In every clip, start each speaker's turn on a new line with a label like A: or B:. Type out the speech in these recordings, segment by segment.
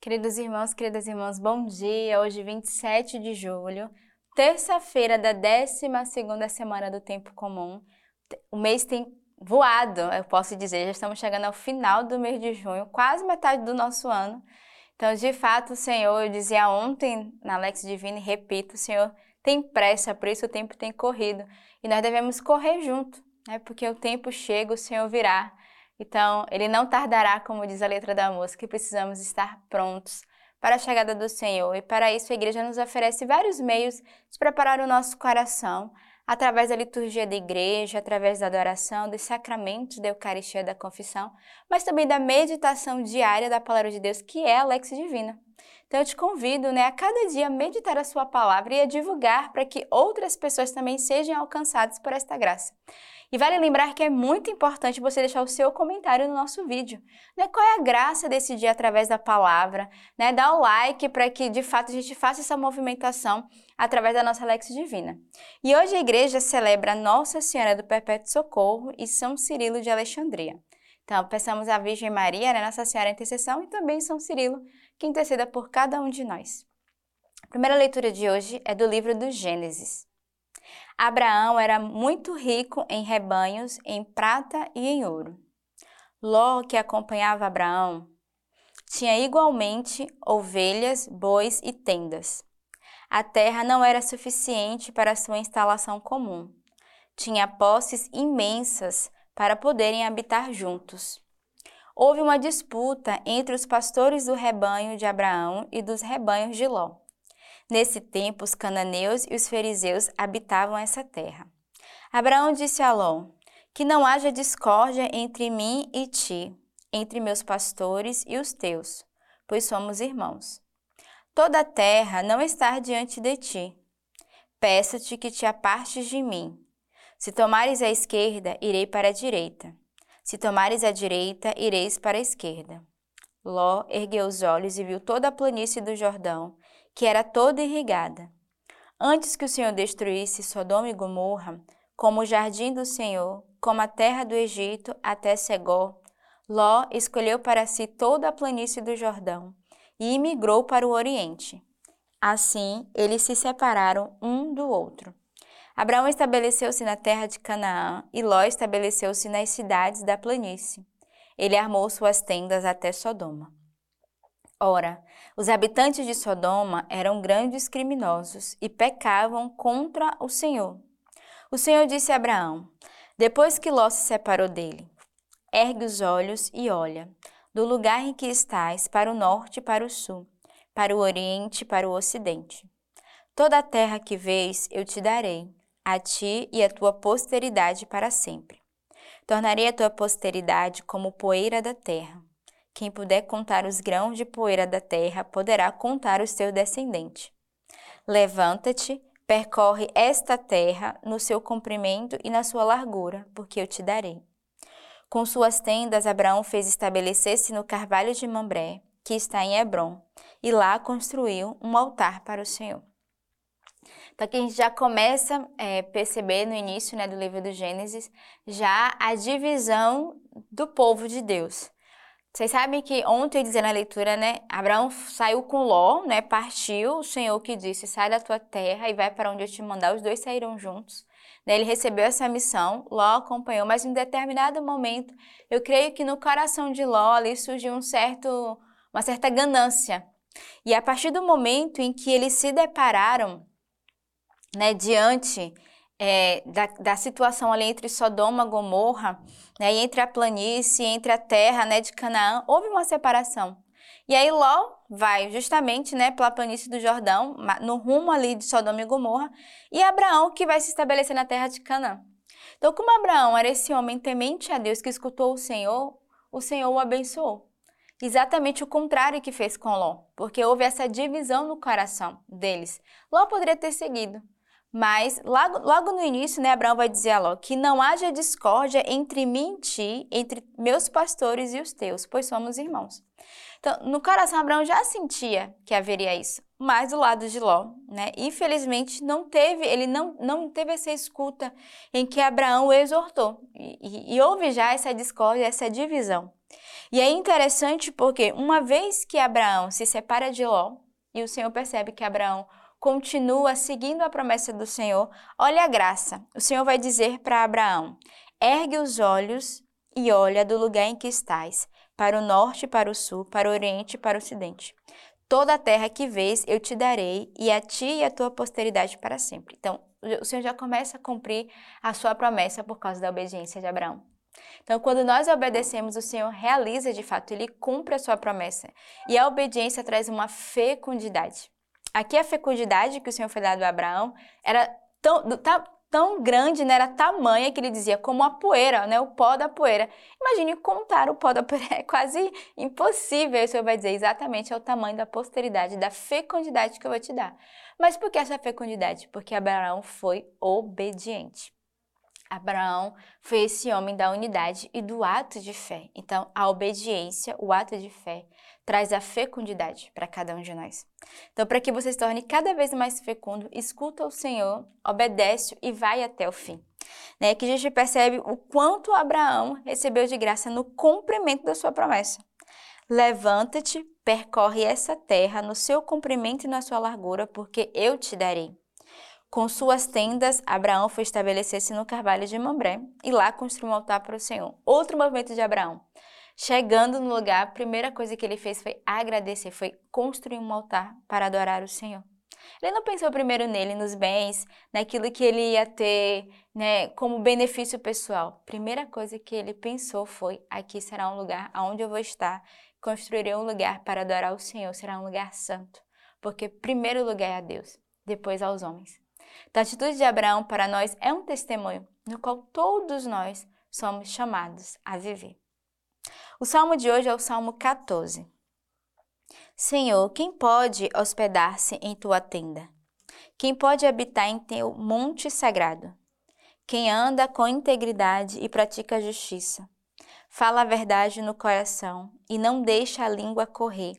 A: Queridos irmãos, queridas irmãs, bom dia. Hoje, 27 de julho, terça-feira da 12 semana do tempo comum. O mês tem voado, eu posso dizer, já estamos chegando ao final do mês de junho, quase metade do nosso ano. Então, de fato, o Senhor, eu dizia ontem na Lex Divina e repito, o Senhor tem pressa, por isso o tempo tem corrido. E nós devemos correr junto, né? Porque o tempo chega, o Senhor virá. Então, ele não tardará, como diz a letra da música, e precisamos estar prontos para a chegada do Senhor. E para isso a igreja nos oferece vários meios de preparar o nosso coração, através da liturgia da igreja, através da adoração, dos sacramentos da Eucaristia da confissão, mas também da meditação diária da palavra de Deus, que é a Lex Divina. Então eu te convido né, a cada dia meditar a sua palavra e a divulgar para que outras pessoas também sejam alcançadas por esta graça. E vale lembrar que é muito importante você deixar o seu comentário no nosso vídeo. Né? Qual é a graça desse dia através da palavra? Né? Dá o like para que de fato a gente faça essa movimentação através da nossa Lex Divina. E hoje a igreja celebra Nossa Senhora do Perpétuo Socorro e São Cirilo de Alexandria. Então, peçamos à Virgem Maria, né, Nossa Senhora Intercessão, e também São Cirilo, que interceda por cada um de nós. A primeira leitura de hoje é do livro do Gênesis. Abraão era muito rico em rebanhos, em prata e em ouro. Ló, que acompanhava Abraão, tinha igualmente ovelhas, bois e tendas. A terra não era suficiente para sua instalação comum. Tinha posses imensas para poderem habitar juntos. Houve uma disputa entre os pastores do rebanho de Abraão e dos rebanhos de Ló. Nesse tempo, os cananeus e os fariseus habitavam essa terra. Abraão disse a Ló: Que não haja discórdia entre mim e ti, entre meus pastores e os teus, pois somos irmãos. Toda a terra não está diante de ti. Peço-te que te apartes de mim. Se tomares a esquerda, irei para a direita. Se tomares a direita, ireis para a esquerda. Ló ergueu os olhos e viu toda a planície do Jordão que era toda irrigada. Antes que o Senhor destruísse Sodoma e Gomorra, como o jardim do Senhor, como a terra do Egito até Segó, Ló escolheu para si toda a planície do Jordão e imigrou para o Oriente. Assim, eles se separaram um do outro. Abraão estabeleceu-se na terra de Canaã e Ló estabeleceu-se nas cidades da planície. Ele armou suas tendas até Sodoma. Ora, os habitantes de Sodoma eram grandes criminosos e pecavam contra o Senhor. O Senhor disse a Abraão, depois que Ló se separou dele: Ergue os olhos e olha, do lugar em que estás, para o norte e para o sul, para o oriente e para o ocidente. Toda a terra que vês eu te darei, a ti e a tua posteridade para sempre. Tornarei a tua posteridade como poeira da terra quem puder contar os grãos de poeira da terra poderá contar o seu descendente. Levanta-te, percorre esta terra no seu comprimento e na sua largura, porque eu te darei. Com suas tendas, Abraão fez estabelecer-se no carvalho de Mambré, que está em Hebron, e lá construiu um altar para o Senhor. Então aqui a gente já começa a é, perceber no início né, do livro do Gênesis já a divisão do povo de Deus. Vocês sabem que ontem, dizendo a leitura, né? Abraão saiu com Ló, né? Partiu, o Senhor que disse: sai da tua terra e vai para onde eu te mandar. Os dois saíram juntos. Né? Ele recebeu essa missão, Ló acompanhou, mas em determinado momento, eu creio que no coração de Ló ali surgiu um certo, uma certa ganância. E a partir do momento em que eles se depararam né, diante é, da, da, situação ali entre Sodoma e Gomorra, né, e entre a planície, entre a terra né, de Canaã, houve uma separação. E aí Ló vai justamente né, pela planície do Jordão, no rumo ali de Sodoma e Gomorra, e Abraão que vai se estabelecer na terra de Canaã. Então, como Abraão era esse homem temente a Deus que escutou o Senhor, o Senhor o abençoou. Exatamente o contrário que fez com Ló, porque houve essa divisão no coração deles. Ló poderia ter seguido, mas logo, logo no início, né, Abraão vai dizer a Ló que não haja discórdia entre mim e ti, entre meus pastores e os teus, pois somos irmãos. Então, no coração, Abraão já sentia que haveria isso, mas do lado de Ló, né, infelizmente não teve, ele não, não teve essa escuta em que Abraão o exortou. E, e, e houve já essa discórdia, essa divisão. E é interessante porque uma vez que Abraão se separa de Ló, e o Senhor percebe que Abraão continua seguindo a promessa do Senhor, olha a graça. O Senhor vai dizer para Abraão: ergue os olhos e olha do lugar em que estás, para o norte, para o sul, para o oriente e para o ocidente. Toda a terra que vês eu te darei, e a ti e a tua posteridade para sempre. Então, o Senhor já começa a cumprir a sua promessa por causa da obediência de Abraão. Então, quando nós obedecemos, o Senhor realiza de fato, ele cumpre a sua promessa. E a obediência traz uma fecundidade. Aqui a fecundidade que o Senhor foi dado a Abraão era tão, tá, tão grande, né, era tamanha que ele dizia como a poeira, né, o pó da poeira. Imagine contar o pó da poeira, é quase impossível. O Senhor vai dizer exatamente é o tamanho da posteridade, da fecundidade que eu vou te dar. Mas por que essa fecundidade? Porque Abraão foi obediente. Abraão foi esse homem da unidade e do ato de fé. Então, a obediência, o ato de fé, traz a fecundidade para cada um de nós. Então, para que você se torne cada vez mais fecundo, escuta o Senhor, obedece e vai até o fim. Né? Que a gente percebe o quanto Abraão recebeu de graça no cumprimento da sua promessa. Levanta-te, percorre essa terra no seu comprimento e na sua largura, porque eu te darei. Com suas tendas, Abraão foi estabelecer-se no carvalho de Mambré e lá construiu um altar para o Senhor. Outro movimento de Abraão. Chegando no lugar, a primeira coisa que ele fez foi agradecer, foi construir um altar para adorar o Senhor. Ele não pensou primeiro nele, nos bens, naquilo que ele ia ter né, como benefício pessoal. Primeira coisa que ele pensou foi: aqui será um lugar onde eu vou estar, construirei um lugar para adorar o Senhor, será um lugar santo. Porque primeiro lugar é a Deus, depois aos homens. Então, a atitude de Abraão para nós é um testemunho no qual todos nós somos chamados a viver. O salmo de hoje é o Salmo 14. Senhor, quem pode hospedar-se em tua tenda? Quem pode habitar em teu monte sagrado? Quem anda com integridade e pratica a justiça. Fala a verdade no coração e não deixa a língua correr.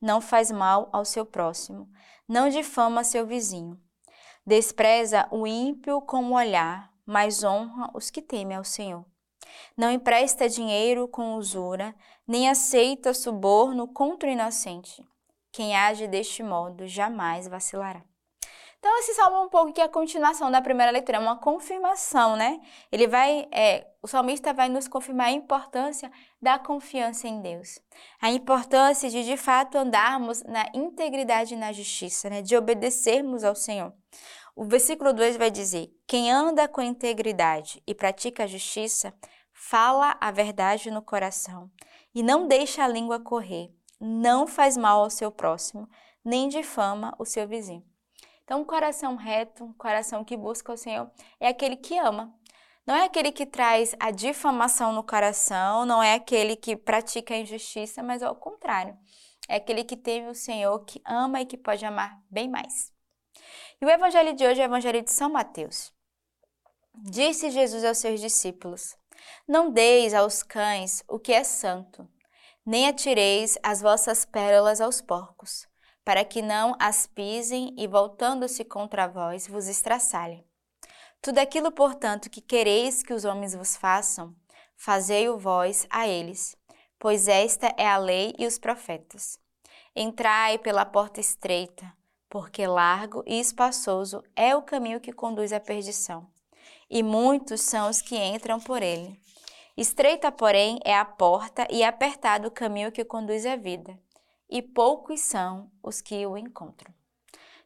A: Não faz mal ao seu próximo, não difama seu vizinho. Despreza o ímpio com o olhar, mas honra os que temem ao Senhor. Não empresta dinheiro com usura, nem aceita suborno contra o inocente. Quem age deste modo jamais vacilará. Então, esse salmo é um pouco que é a continuação da primeira leitura, é uma confirmação, né? Ele vai, é, o salmista vai nos confirmar a importância da confiança em Deus, a importância de de fato andarmos na integridade e na justiça, né? De obedecermos ao Senhor. O versículo 2 vai dizer: Quem anda com integridade e pratica a justiça, fala a verdade no coração e não deixa a língua correr, não faz mal ao seu próximo, nem difama o seu vizinho. Então, um coração reto, um coração que busca o Senhor, é aquele que ama. Não é aquele que traz a difamação no coração, não é aquele que pratica a injustiça, mas ao contrário. É aquele que teme o Senhor, que ama e que pode amar bem mais. E o evangelho de hoje é o evangelho de São Mateus. Disse Jesus aos seus discípulos: não deis aos cães o que é santo, nem atireis as vossas pérolas aos porcos, para que não as pisem e, voltando-se contra vós, vos estraçalhem. Tudo aquilo, portanto, que quereis que os homens vos façam, fazei-o vós a eles, pois esta é a lei e os profetas. Entrai pela porta estreita, porque largo e espaçoso é o caminho que conduz à perdição e muitos são os que entram por ele. Estreita, porém, é a porta e apertado o caminho que conduz à vida, e poucos são os que o encontram.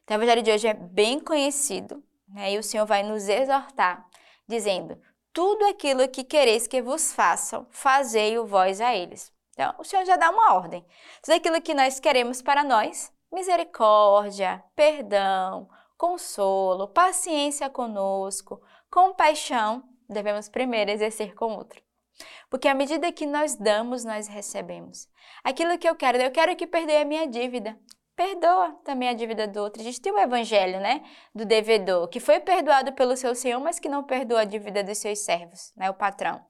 A: Então, o Evangelho de hoje é bem conhecido, né? e o Senhor vai nos exortar, dizendo: Tudo aquilo que quereis que vos façam, fazei-o vós a eles. Então, o Senhor já dá uma ordem. Tudo aquilo que nós queremos para nós, misericórdia, perdão, consolo, paciência conosco, compaixão, devemos primeiro exercer com o outro. Porque à medida que nós damos, nós recebemos. Aquilo que eu quero, eu quero que perdoe a minha dívida. Perdoa também a dívida do outro. A gente tem o evangelho, né, do devedor, que foi perdoado pelo seu senhor, mas que não perdoa a dívida dos seus servos, né, o patrão.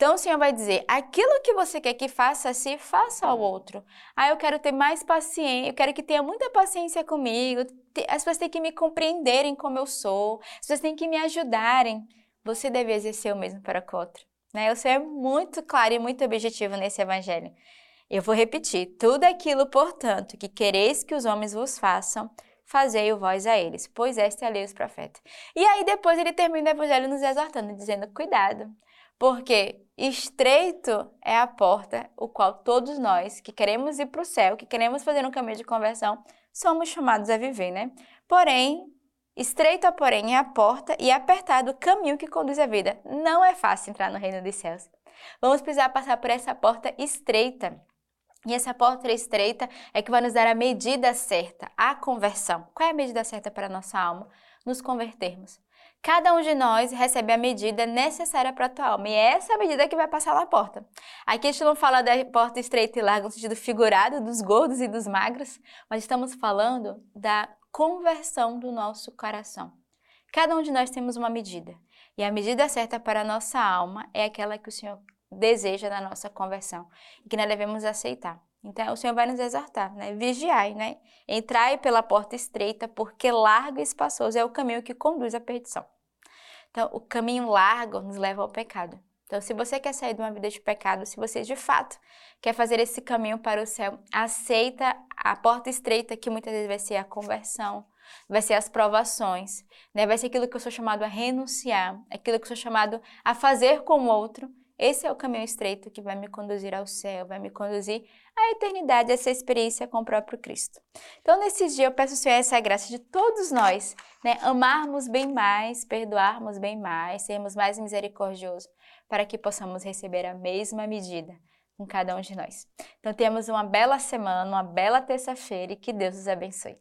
A: Então o Senhor vai dizer: aquilo que você quer que faça se faça ao outro. Ah, eu quero ter mais paciência, eu quero que tenha muita paciência comigo. As pessoas têm que me compreenderem como eu sou, as pessoas têm que me ajudarem. Você deve exercer o mesmo para o outro. Né? Senhor é muito claro e muito objetivo nesse evangelho. Eu vou repetir: tudo aquilo, portanto, que quereis que os homens vos façam, fazei-o vós a eles, pois esta é a lei dos profetas. E aí depois ele termina o evangelho nos exortando, dizendo: cuidado, porque estreito é a porta, o qual todos nós que queremos ir para o céu, que queremos fazer um caminho de conversão, somos chamados a viver, né? Porém, estreita, porém, é a porta e apertado o caminho que conduz à vida. Não é fácil entrar no reino dos céus. Vamos precisar passar por essa porta estreita. E essa porta estreita é que vai nos dar a medida certa, a conversão. Qual é a medida certa para a nossa alma? Nos convertermos. Cada um de nós recebe a medida necessária para a tua alma. E é essa medida que vai passar na porta. Aqui a gente não fala da porta estreita e larga no sentido figurado, dos gordos e dos magros, mas estamos falando da conversão do nosso coração. Cada um de nós temos uma medida. E a medida certa para a nossa alma é aquela que o Senhor deseja na nossa conversão e que nós devemos aceitar. Então, o Senhor vai nos exortar, né? Vigiai, né? Entrai pela porta estreita, porque largo e espaçoso é o caminho que conduz à perdição. Então, o caminho largo nos leva ao pecado. Então, se você quer sair de uma vida de pecado, se você de fato quer fazer esse caminho para o céu, aceita a porta estreita, que muitas vezes vai ser a conversão, vai ser as provações, né? vai ser aquilo que eu sou chamado a renunciar, aquilo que eu sou chamado a fazer com o outro, esse é o caminho estreito que vai me conduzir ao céu, vai me conduzir à eternidade, essa experiência com o próprio Cristo. Então, nesse dia, eu peço ao Senhor essa graça de todos nós, né? Amarmos bem mais, perdoarmos bem mais, sermos mais misericordiosos, para que possamos receber a mesma medida com cada um de nós. Então, temos uma bela semana, uma bela terça-feira e que Deus os abençoe.